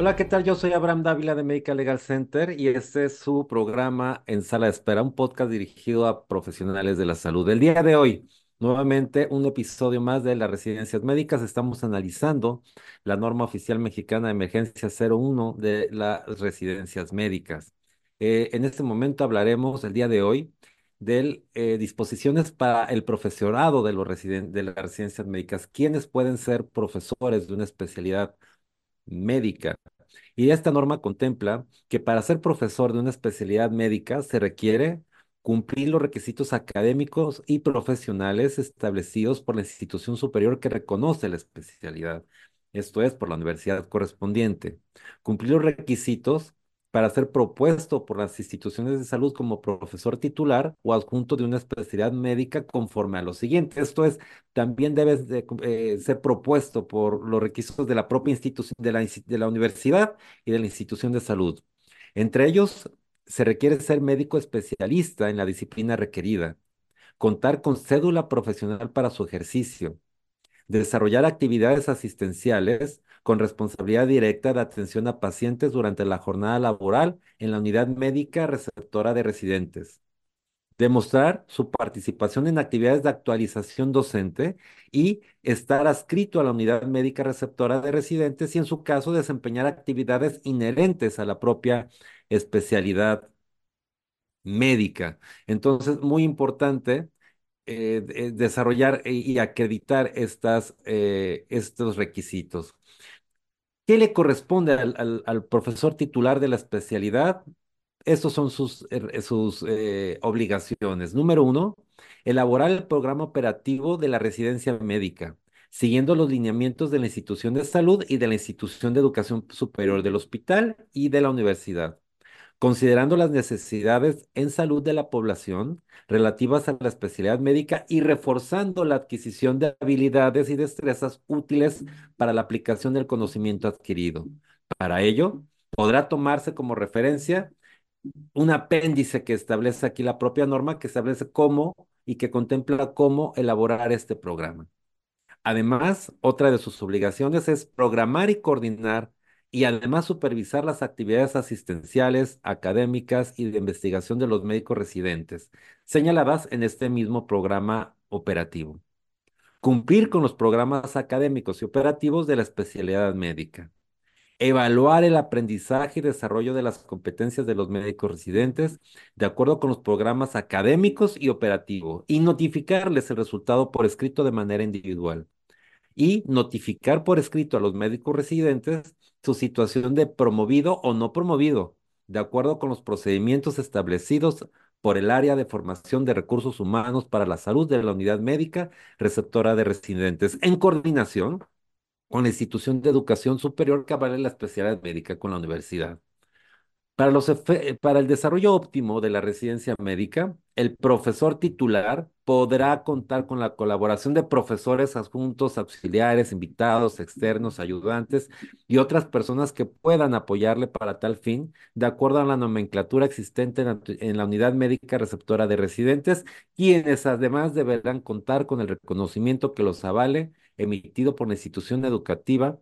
Hola, ¿qué tal? Yo soy Abraham Dávila de Medical Legal Center y este es su programa En Sala de Espera, un podcast dirigido a profesionales de la salud. El día de hoy, nuevamente, un episodio más de las residencias médicas. Estamos analizando la norma oficial mexicana de emergencia 01 de las residencias médicas. Eh, en este momento hablaremos el día de hoy de eh, disposiciones para el profesorado de, los de las residencias médicas. ¿Quiénes pueden ser profesores de una especialidad médica? Y esta norma contempla que para ser profesor de una especialidad médica se requiere cumplir los requisitos académicos y profesionales establecidos por la institución superior que reconoce la especialidad, esto es, por la universidad correspondiente. Cumplir los requisitos para ser propuesto por las instituciones de salud como profesor titular o adjunto de una especialidad médica conforme a lo siguiente. Esto es, también debe de, eh, ser propuesto por los requisitos de la propia institución de la, insti- de la universidad y de la institución de salud. Entre ellos, se requiere ser médico especialista en la disciplina requerida, contar con cédula profesional para su ejercicio, desarrollar actividades asistenciales con responsabilidad directa de atención a pacientes durante la jornada laboral en la unidad médica receptora de residentes demostrar su participación en actividades de actualización docente y estar adscrito a la unidad médica receptora de residentes y en su caso desempeñar actividades inherentes a la propia especialidad médica. Entonces, muy importante eh, de- desarrollar y acreditar estas, eh, estos requisitos. ¿Qué le corresponde al, profesor titular de la especialidad? Estos son sus, eh, sus eh, obligaciones. Número uno, elaborar el programa operativo de la residencia médica, siguiendo los lineamientos de la institución de salud y de la institución de educación superior del hospital y de la universidad considerando las necesidades en salud de la población relativas a la especialidad médica y reforzando la adquisición de habilidades y destrezas útiles para la aplicación del conocimiento adquirido. Para ello, podrá tomarse como referencia un apéndice que establece aquí la propia norma, que establece cómo y que contempla cómo elaborar este programa. Además, otra de sus obligaciones es programar y coordinar y además supervisar las actividades asistenciales, académicas y de investigación de los médicos residentes, señaladas en este mismo programa operativo. Cumplir con los programas académicos y operativos de la especialidad médica. Evaluar el aprendizaje y desarrollo de las competencias de los médicos residentes de acuerdo con los programas académicos y operativos y notificarles el resultado por escrito de manera individual y notificar por escrito a los médicos residentes su situación de promovido o no promovido, de acuerdo con los procedimientos establecidos por el área de formación de recursos humanos para la salud de la unidad médica receptora de residentes, en coordinación con la institución de educación superior que avale la especialidad médica con la universidad. Para los efe- para el desarrollo óptimo de la residencia médica, el profesor titular podrá contar con la colaboración de profesores adjuntos, auxiliares, invitados, externos, ayudantes y otras personas que puedan apoyarle para tal fin, de acuerdo a la nomenclatura existente en la, en la unidad médica receptora de residentes, quienes además deberán contar con el reconocimiento que los avale emitido por la institución educativa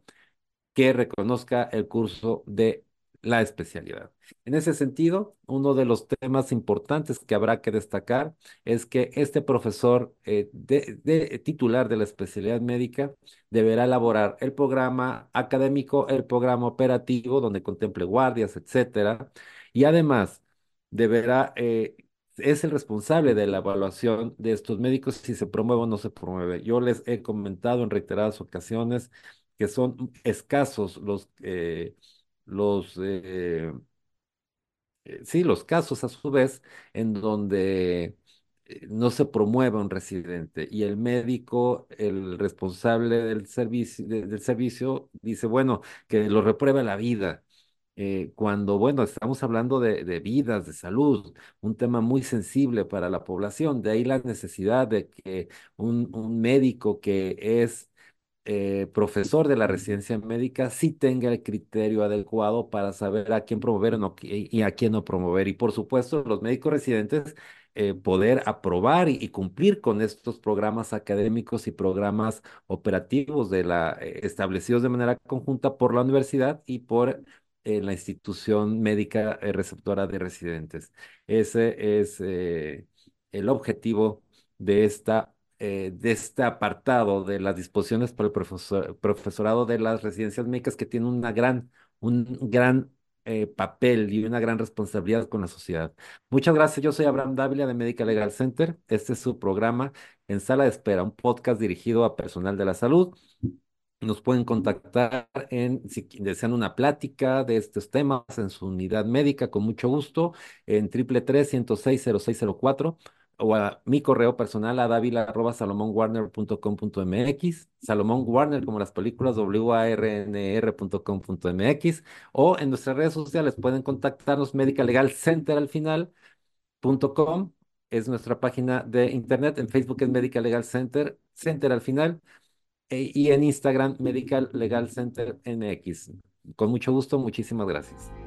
que reconozca el curso de la especialidad. En ese sentido, uno de los temas importantes que habrá que destacar es que este profesor eh, de, titular de la especialidad médica deberá elaborar el programa académico, el programa operativo, donde contemple guardias, etcétera, y además deberá, eh, es el responsable de la evaluación de estos médicos si se promueve o no se promueve. Yo les he comentado en reiteradas ocasiones que son escasos los, eh, los, eh, eh, sí, los casos a su vez en donde eh, no se promueve un residente y el médico, el responsable del servicio, de- del servicio, dice, bueno, que lo repruebe la vida. Cuando, bueno, estamos hablando de, de vidas, de salud, un tema muy sensible para la población, de ahí la necesidad de que un, un médico que es eh, profesor de la residencia médica sí tenga el criterio adecuado para saber a quién promover y a quién no promover. Y por supuesto, los médicos residentes eh, poder aprobar y, cumplir con estos programas académicos y programas operativos de la, eh, establecidos de manera conjunta por la universidad y por eh, la institución médica receptora de residentes. Ese es el objetivo de esta eh, de este apartado de las disposiciones para el profesorado de las residencias médicas que tiene una gran, un gran eh, papel y una gran responsabilidad con la sociedad. Muchas gracias, yo soy Abraham Dávila de Medical Legal Center. Este es su programa en sala de espera, un podcast dirigido a personal de la salud. Nos pueden contactar en, si desean una plática de estos temas en su unidad médica, con mucho gusto, en 333 106 0604 o a mi correo personal a davila@salomonwarner.com.mx, Salomón Warner como las películas warnr.com.mx o en nuestras redes sociales pueden contactarnos Medical Legal Center al final punto com es nuestra página de internet, en Facebook es Medical Legal Center, Center al final e- y en Instagram Medical Legal Center MX. Con mucho gusto, muchísimas gracias.